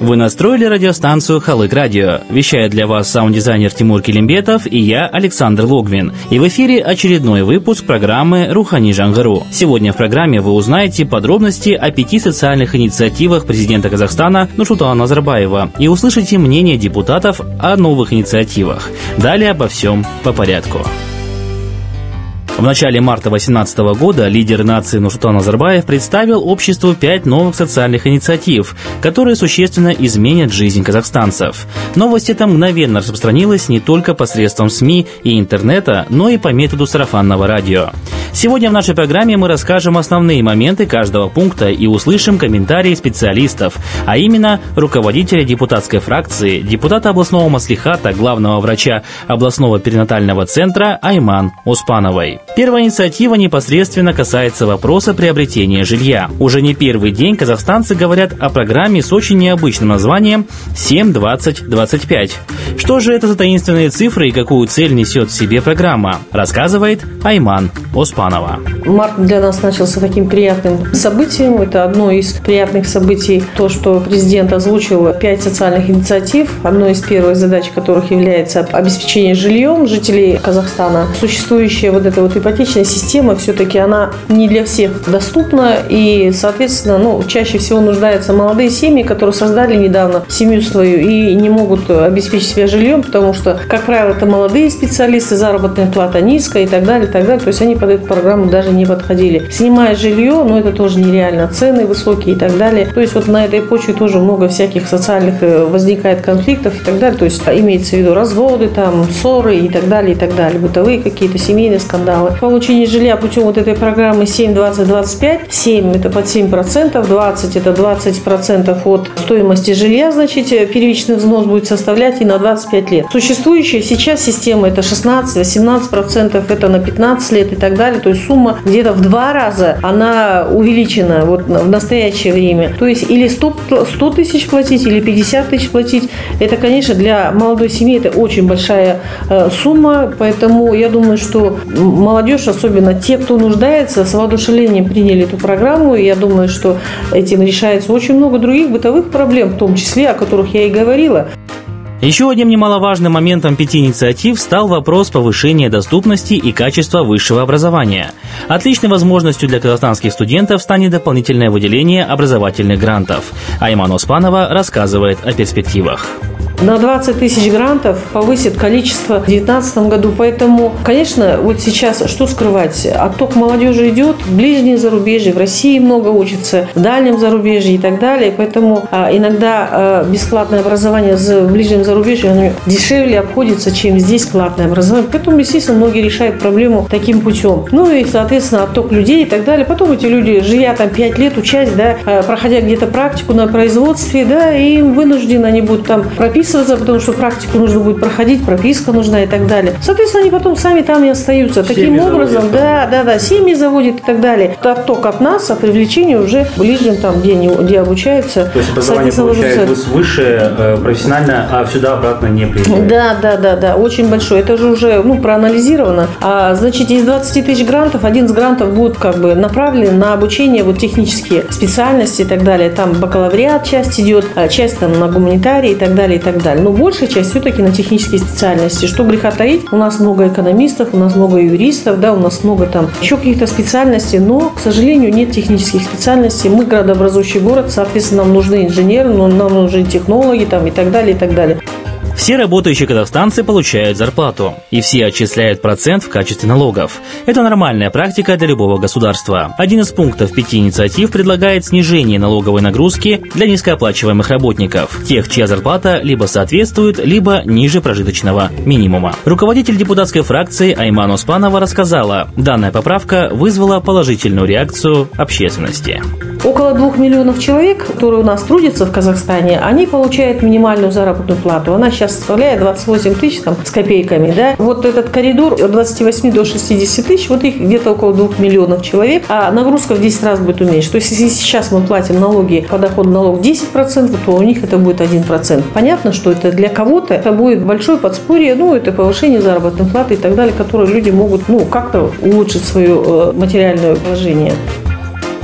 Вы настроили радиостанцию «Халык Радио». Вещает для вас саунд-дизайнер Тимур Килимбетов и я, Александр Логвин. И в эфире очередной выпуск программы «Рухани Жангару». Сегодня в программе вы узнаете подробности о пяти социальных инициативах президента Казахстана Нурсултана Назарбаева и услышите мнение депутатов о новых инициативах. Далее обо всем по порядку. В начале марта 2018 года лидер нации Нурсултан Назарбаев представил обществу пять новых социальных инициатив, которые существенно изменят жизнь казахстанцев. Новость эта мгновенно распространилась не только посредством СМИ и интернета, но и по методу сарафанного радио. Сегодня в нашей программе мы расскажем основные моменты каждого пункта и услышим комментарии специалистов, а именно руководителя депутатской фракции, депутата областного маслихата, главного врача областного перинатального центра Айман Успановой. Первая инициатива непосредственно касается вопроса приобретения жилья. Уже не первый день казахстанцы говорят о программе с очень необычным названием 7-20-25. Что же это за таинственные цифры и какую цель несет в себе программа, рассказывает Айман Оспанова. Март для нас начался таким приятным событием. Это одно из приятных событий, то, что президент озвучил пять социальных инициатив, одной из первых задач которых является обеспечение жильем жителей Казахстана. Существующая вот эта вот ипотечная система все-таки она не для всех доступна и, соответственно, ну, чаще всего нуждаются молодые семьи, которые создали недавно семью свою и не могут обеспечить себя жильем, потому что, как правило, это молодые специалисты, заработная плата низкая и так далее, и так далее. То есть они под эту программу даже не подходили. Снимая жилье, но ну, это тоже нереально, цены высокие и так далее. То есть вот на этой почве тоже много всяких социальных э, возникает конфликтов и так далее. То есть имеется в виду разводы, там, ссоры и так далее, и так далее. Бытовые какие-то семейные скандалы. Получение жилья путем вот этой программы 7, 20, 25. 7 это под 7%, 20 это 20% от стоимости жилья, значит, первичный взнос будет составлять и на 25 лет. Существующая сейчас система это 16-18%, это на 15 лет и так далее. То есть сумма где-то в два раза она увеличена вот в настоящее время. То есть или 100, 100 тысяч платить, или 50 тысяч платить. Это, конечно, для молодой семьи это очень большая э, сумма, поэтому я думаю, что молодежь, особенно те, кто нуждается, с воодушевлением приняли эту программу. И я думаю, что этим решается очень много других бытовых проблем, в том числе, о которых я и говорила. Еще одним немаловажным моментом пяти инициатив стал вопрос повышения доступности и качества высшего образования. Отличной возможностью для казахстанских студентов станет дополнительное выделение образовательных грантов. Айман Оспанова рассказывает о перспективах на 20 тысяч грантов повысит количество в 2019 году. Поэтому, конечно, вот сейчас что скрывать? Отток молодежи идет, в ближние зарубежье, в России много учится, в дальнем зарубежье и так далее. Поэтому а, иногда а, бесплатное образование в ближнем зарубежье дешевле обходится, чем здесь платное образование. Поэтому, естественно, многие решают проблему таким путем. Ну и, соответственно, отток людей и так далее. Потом эти люди, живя там 5 лет, учась, да, а, проходя где-то практику на производстве, да, и вынуждены они будут там прописывать прописываться, потому что практику нужно будет проходить, прописка нужна и так далее. Соответственно, они потом сами там и остаются. Семьи Таким образом, заводят, да, да, да, семьи заводят и так далее. Отток от нас, а привлечение уже ближним там, где, они, где обучаются. То есть образование получают высшее, э, профессиональное, а сюда обратно не приезжают. Да, да, да, да, очень большое. Это же уже ну, проанализировано. А, значит, из 20 тысяч грантов, один из грантов будет как бы направлен на обучение вот технические специальности и так далее. Там бакалавриат часть идет, а часть там на гуманитарии и так далее, и так так далее. Но большая часть все-таки на технические специальности. Что греха таить, у нас много экономистов, у нас много юристов, да, у нас много там еще каких-то специальностей, но, к сожалению, нет технических специальностей. Мы градообразующий город, соответственно, нам нужны инженеры, нам нужны технологи там, и так далее, и так далее. Все работающие казахстанцы получают зарплату, и все отчисляют процент в качестве налогов. Это нормальная практика для любого государства. Один из пунктов пяти инициатив предлагает снижение налоговой нагрузки для низкооплачиваемых работников, тех, чья зарплата либо соответствует, либо ниже прожиточного минимума. Руководитель депутатской фракции Айман Успанова рассказала, данная поправка вызвала положительную реакцию общественности. Около двух миллионов человек, которые у нас трудятся в Казахстане, они получают минимальную заработную плату. Она сейчас составляет 28 тысяч там, с копейками. Да? Вот этот коридор от 28 до 60 тысяч, вот их где-то около двух миллионов человек, а нагрузка в 10 раз будет уменьшена. То есть если сейчас мы платим налоги по доходу налог 10%, то у них это будет 1%. Понятно, что это для кого-то это будет большое подспорье, ну, это повышение заработной платы и так далее, которые люди могут, ну, как-то улучшить свое э, материальное положение.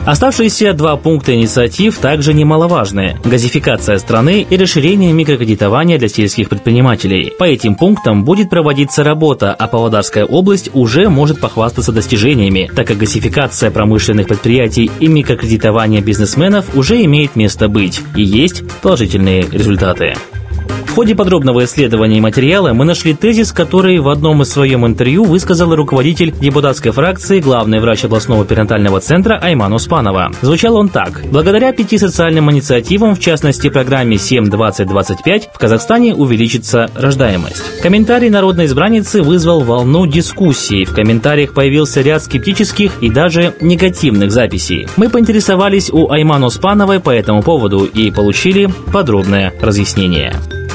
Оставшиеся два пункта инициатив также немаловажны – газификация страны и расширение микрокредитования для сельских предпринимателей. По этим пунктам будет проводиться работа, а Павлодарская область уже может похвастаться достижениями, так как газификация промышленных предприятий и микрокредитование бизнесменов уже имеет место быть, и есть положительные результаты. Ходе подробного исследования материала мы нашли тезис, который в одном из своем интервью высказал руководитель депутатской фракции, главный врач областного перинатального центра Айман Успанова. Звучал он так. Благодаря пяти социальным инициативам, в частности программе 7-20-25, в Казахстане увеличится рождаемость. Комментарий народной избранницы вызвал волну дискуссий. В комментариях появился ряд скептических и даже негативных записей. Мы поинтересовались у Айман Успановой по этому поводу и получили подробное разъяснение.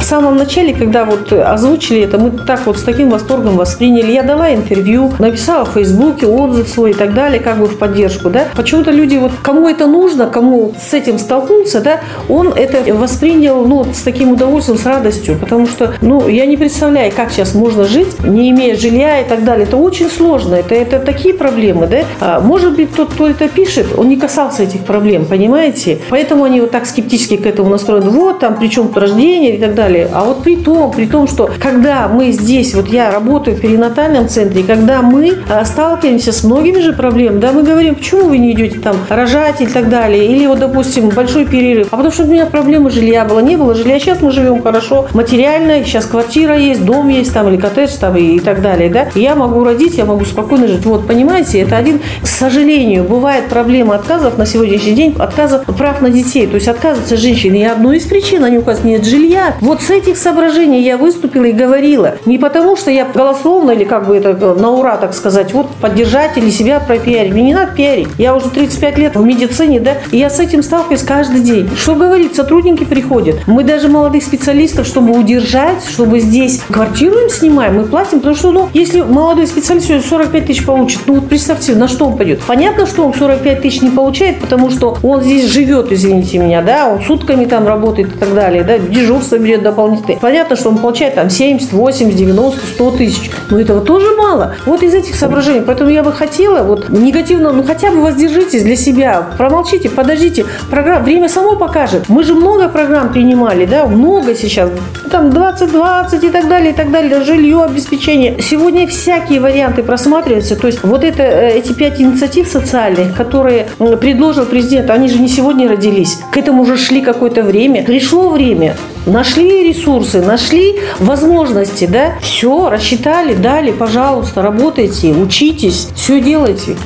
В самом начале, когда вот озвучили это, мы так вот с таким восторгом восприняли. Я дала интервью, написала в Фейсбуке отзыв свой и так далее, как бы в поддержку, да. Почему-то люди, вот кому это нужно, кому с этим столкнулся, да, он это воспринял, ну, с таким удовольствием, с радостью, потому что, ну, я не представляю, как сейчас можно жить, не имея жилья и так далее. Это очень сложно, это, это такие проблемы, да. А, может быть, тот, кто это пишет, он не касался этих проблем, понимаете? Поэтому они вот так скептически к этому настроены. Вот там, причем рождение и так далее далее. А вот при том, при том, что когда мы здесь, вот я работаю в перинатальном центре, когда мы а, сталкиваемся с многими же проблемами, да, мы говорим, почему вы не идете там рожать и так далее, или вот, допустим, большой перерыв, а потому что у меня проблемы жилья было, не было жилья, сейчас мы живем хорошо, материально, сейчас квартира есть, дом есть там, или коттедж там и, и так далее, да, я могу родить, я могу спокойно жить. Вот, понимаете, это один, к сожалению, бывает проблема отказов на сегодняшний день, отказов прав на детей, то есть отказывается женщина, и одной из причин, они указывают, нет жилья. Вот с этих соображений я выступила и говорила. Не потому, что я голословно или как бы это на ура, так сказать, вот поддержать или себя пропиарить. Мне не надо пиарить. Я уже 35 лет в медицине, да, и я с этим сталкиваюсь каждый день. Что говорить, сотрудники приходят. Мы даже молодых специалистов, чтобы удержать, чтобы здесь квартиру им снимаем, мы платим, потому что, ну, если молодой специалист 45 тысяч получит, ну вот представьте, на что он пойдет. Понятно, что он 45 тысяч не получает, потому что он здесь живет, извините меня, да, он сутками там работает и так далее, да, дежурство берет дополнительно. Понятно, что он получает там 70, 80, 90, 100 тысяч. Но этого тоже мало. Вот из этих соображений. Поэтому я бы хотела вот негативно, ну хотя бы воздержитесь для себя. Промолчите, подождите. Программ, время само покажет. Мы же много программ принимали, да, много сейчас. Там 20-20 и так далее, и так далее. Жилье, обеспечение. Сегодня всякие варианты просматриваются. То есть вот это, э, эти пять инициатив социальных, которые предложил президент, они же не сегодня родились. К этому уже шли какое-то время. Пришло время. Нашли ресурсы, нашли возможности, да? Все, рассчитали, дали, пожалуйста, работайте, учитесь, все делайте.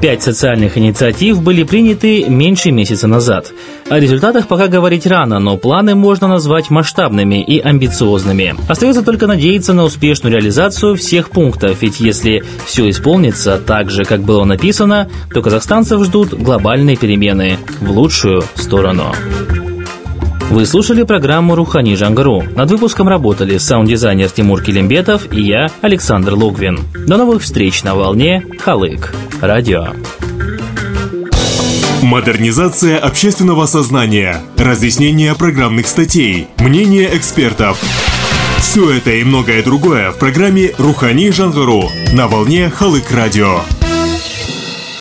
Пять социальных инициатив были приняты меньше месяца назад. О результатах пока говорить рано, но планы можно назвать масштабными и амбициозными. Остается только надеяться на успешную реализацию всех пунктов, ведь если все исполнится так же, как было написано, то казахстанцев ждут глобальные перемены в лучшую сторону. Вы слушали программу «Рухани Жангару». Над выпуском работали саунд-дизайнер Тимур Килимбетов и я, Александр Логвин. До новых встреч на волне Халык. Радио. Модернизация общественного сознания, разъяснение программных статей, мнение экспертов. Все это и многое другое в программе «Рухани Жангару» на волне Халык Радио.